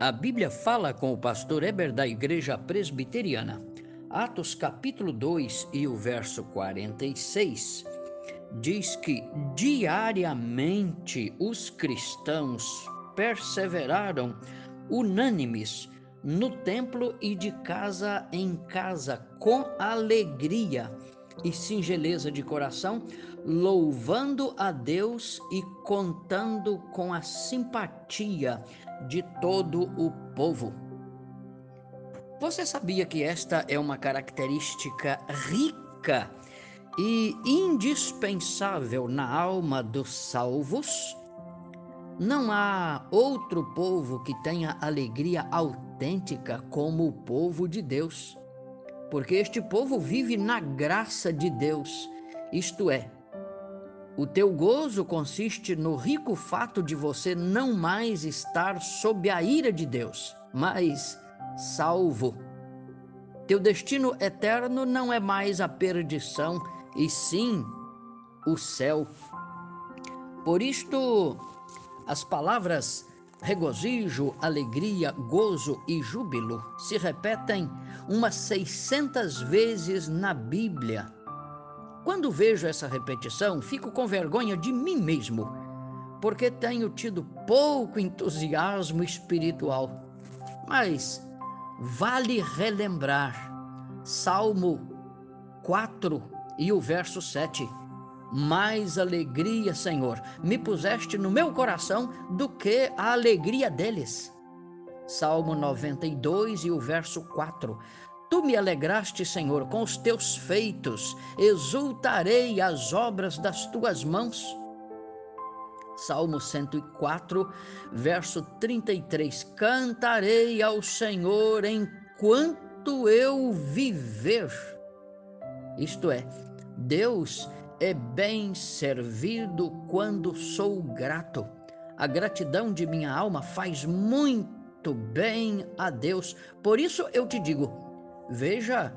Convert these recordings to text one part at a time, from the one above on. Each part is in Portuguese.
A Bíblia fala com o pastor Eber da Igreja Presbiteriana. Atos capítulo 2 e o verso 46 diz que diariamente os cristãos perseveraram unânimes no templo e de casa em casa com alegria e singeleza de coração, louvando a Deus e contando com a simpatia de todo o povo. Você sabia que esta é uma característica rica e indispensável na alma dos salvos? Não há outro povo que tenha alegria autêntica como o povo de Deus porque este povo vive na graça de Deus, isto é, o teu gozo consiste no rico fato de você não mais estar sob a ira de Deus, mas salvo. Teu destino eterno não é mais a perdição, e sim o céu. Por isto, as palavras regozijo, alegria, gozo e júbilo se repetem umas 600 vezes na Bíblia. Quando vejo essa repetição, fico com vergonha de mim mesmo, porque tenho tido pouco entusiasmo espiritual. Mas vale relembrar Salmo 4 e o verso 7 mais alegria, Senhor, me puseste no meu coração do que a alegria deles. Salmo 92 e o verso 4. Tu me alegraste, Senhor, com os teus feitos, exultarei as obras das tuas mãos. Salmo 104, verso 33. Cantarei ao Senhor enquanto eu viver. Isto é, Deus é bem servido quando sou grato. A gratidão de minha alma faz muito bem a Deus. Por isso eu te digo: veja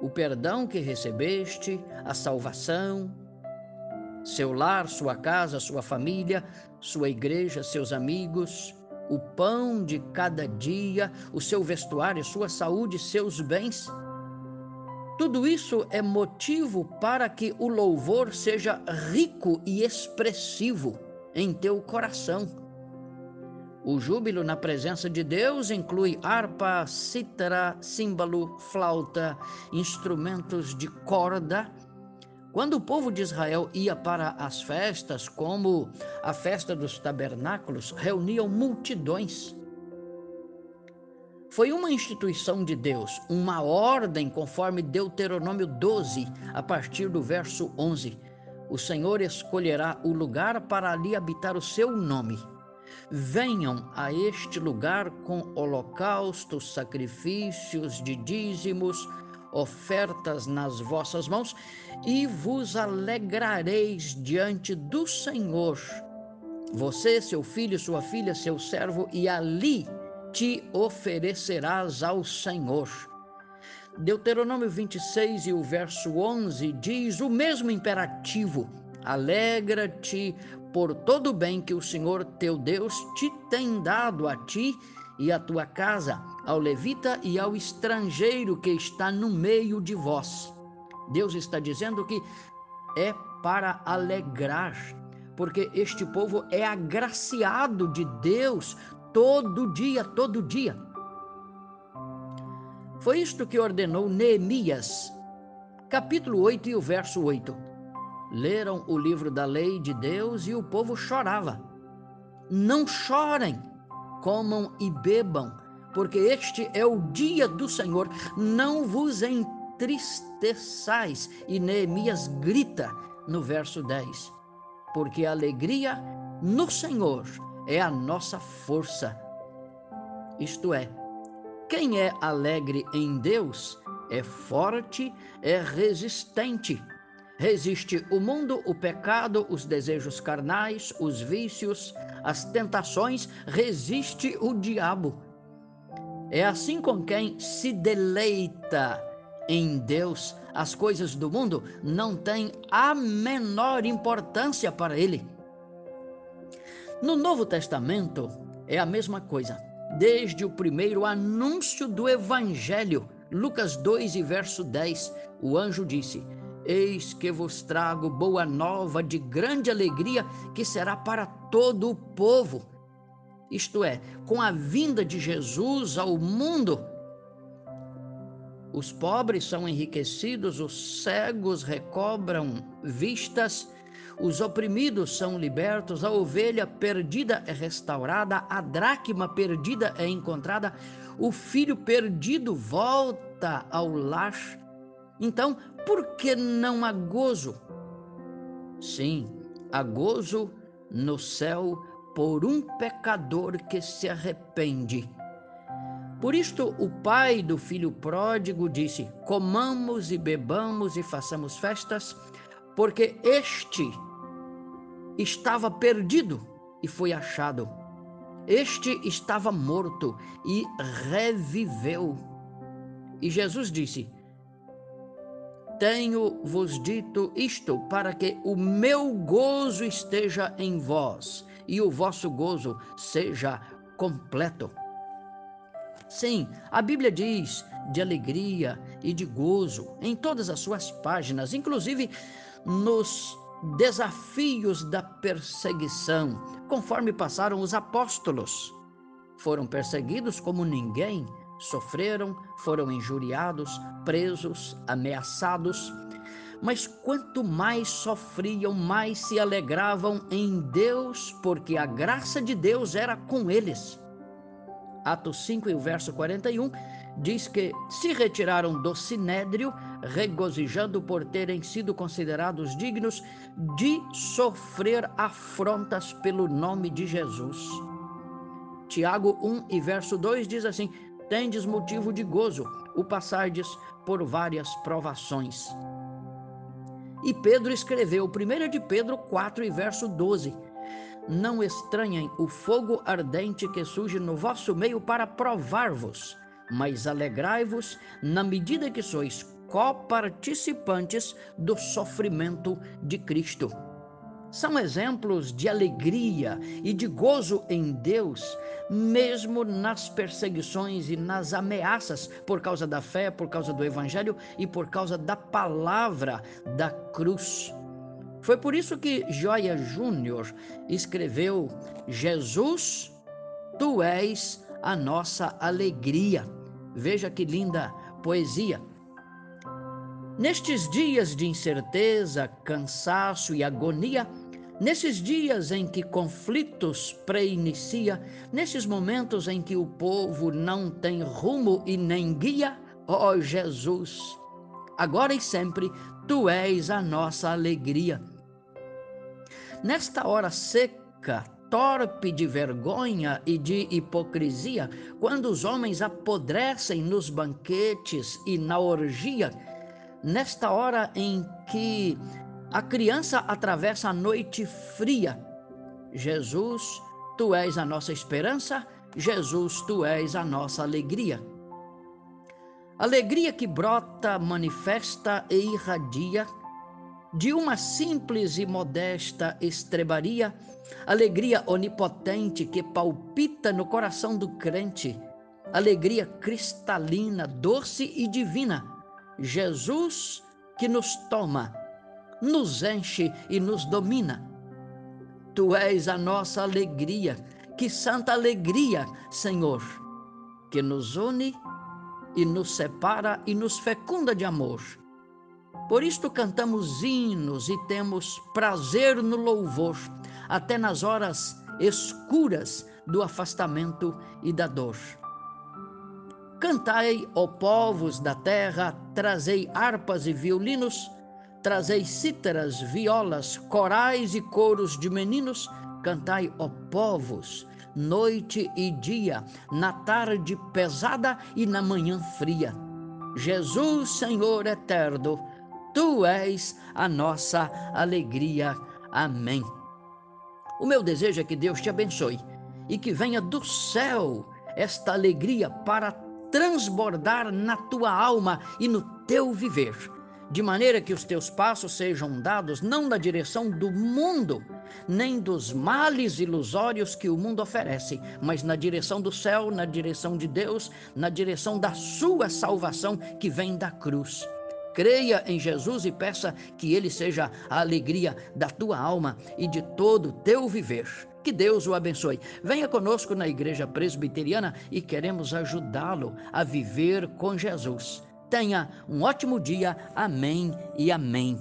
o perdão que recebeste, a salvação, seu lar, sua casa, sua família, sua igreja, seus amigos, o pão de cada dia, o seu vestuário, sua saúde, seus bens. Tudo isso é motivo para que o louvor seja rico e expressivo em teu coração. O júbilo na presença de Deus inclui harpa, cítara, símbolo, flauta, instrumentos de corda. Quando o povo de Israel ia para as festas, como a festa dos tabernáculos, reuniam multidões. Foi uma instituição de Deus, uma ordem conforme Deuteronômio 12, a partir do verso 11. O Senhor escolherá o lugar para ali habitar o seu nome. Venham a este lugar com holocaustos, sacrifícios de dízimos, ofertas nas vossas mãos, e vos alegrareis diante do Senhor. Você, seu filho, sua filha, seu servo, e ali te oferecerás ao Senhor. Deuteronômio 26 e o verso 11 diz o mesmo imperativo: Alegra-te por todo o bem que o Senhor teu Deus te tem dado a ti e à tua casa, ao levita e ao estrangeiro que está no meio de vós. Deus está dizendo que é para alegrar, porque este povo é agraciado de Deus todo dia, todo dia. Foi isto que ordenou Neemias, capítulo 8 e o verso 8. Leram o livro da lei de Deus e o povo chorava. Não chorem, comam e bebam, porque este é o dia do Senhor. Não vos entristeçais. E Neemias grita no verso 10: Porque a alegria no Senhor é a nossa força. Isto é, quem é alegre em Deus é forte, é resistente. Resiste o mundo, o pecado, os desejos carnais, os vícios, as tentações, resiste o diabo. É assim com quem se deleita em Deus, as coisas do mundo não têm a menor importância para ele. No Novo Testamento é a mesma coisa. desde o primeiro anúncio do Evangelho. Lucas 2 e verso 10, o anjo disse: Eis que vos trago boa nova de grande alegria, que será para todo o povo. Isto é, com a vinda de Jesus ao mundo, os pobres são enriquecidos, os cegos recobram vistas, os oprimidos são libertos, a ovelha perdida é restaurada, a dracma perdida é encontrada, o filho perdido volta ao lar. Então, por que não há gozo? Sim, há gozo no céu por um pecador que se arrepende. Por isto, o pai do filho pródigo disse: Comamos e bebamos e façamos festas, porque este estava perdido e foi achado. Este estava morto e reviveu. E Jesus disse: Tenho-vos dito isto para que o meu gozo esteja em vós e o vosso gozo seja completo. Sim, a Bíblia diz de alegria e de gozo em todas as suas páginas, inclusive nos desafios da perseguição, conforme passaram os apóstolos. Foram perseguidos como ninguém, sofreram, foram injuriados, presos, ameaçados. Mas quanto mais sofriam, mais se alegravam em Deus, porque a graça de Deus era com eles. Atos 5 e o verso 41 diz que se retiraram do sinédrio, regozijando por terem sido considerados dignos de sofrer afrontas pelo nome de Jesus. Tiago 1 e verso 2 diz assim: Tendes motivo de gozo, o passardes por várias provações. E Pedro escreveu, 1 de Pedro 4 e verso 12: não estranhem o fogo ardente que surge no vosso meio para provar-vos, mas alegrai-vos na medida que sois coparticipantes do sofrimento de Cristo. São exemplos de alegria e de gozo em Deus, mesmo nas perseguições e nas ameaças por causa da fé, por causa do Evangelho e por causa da palavra da cruz. Foi por isso que Joia Júnior escreveu: Jesus, tu és a nossa alegria. Veja que linda poesia. Nestes dias de incerteza, cansaço e agonia, nesses dias em que conflitos preinicia, nesses momentos em que o povo não tem rumo e nem guia, ó Jesus, agora e sempre tu és a nossa alegria. Nesta hora seca, torpe de vergonha e de hipocrisia, quando os homens apodrecem nos banquetes e na orgia, nesta hora em que a criança atravessa a noite fria, Jesus, tu és a nossa esperança, Jesus, tu és a nossa alegria. Alegria que brota, manifesta e irradia. De uma simples e modesta estrebaria, alegria onipotente que palpita no coração do crente, alegria cristalina, doce e divina, Jesus que nos toma, nos enche e nos domina. Tu és a nossa alegria, que santa alegria, Senhor, que nos une e nos separa e nos fecunda de amor por isto cantamos hinos e temos prazer no louvor, até nas horas escuras do afastamento e da dor. Cantai, ó povos da terra, trazei harpas e violinos, trazei cítaras, violas, corais e coros de meninos, cantai, ó povos, noite e dia, na tarde pesada e na manhã fria. Jesus, Senhor eterno, Tu és a nossa alegria. Amém. O meu desejo é que Deus te abençoe e que venha do céu esta alegria para transbordar na tua alma e no teu viver. de maneira que os teus passos sejam dados não na direção do mundo, nem dos males ilusórios que o mundo oferece, mas na direção do céu, na direção de Deus, na direção da sua salvação que vem da cruz. Creia em Jesus e peça que ele seja a alegria da tua alma e de todo o teu viver. Que Deus o abençoe. Venha conosco na Igreja Presbiteriana e queremos ajudá-lo a viver com Jesus. Tenha um ótimo dia. Amém e amém.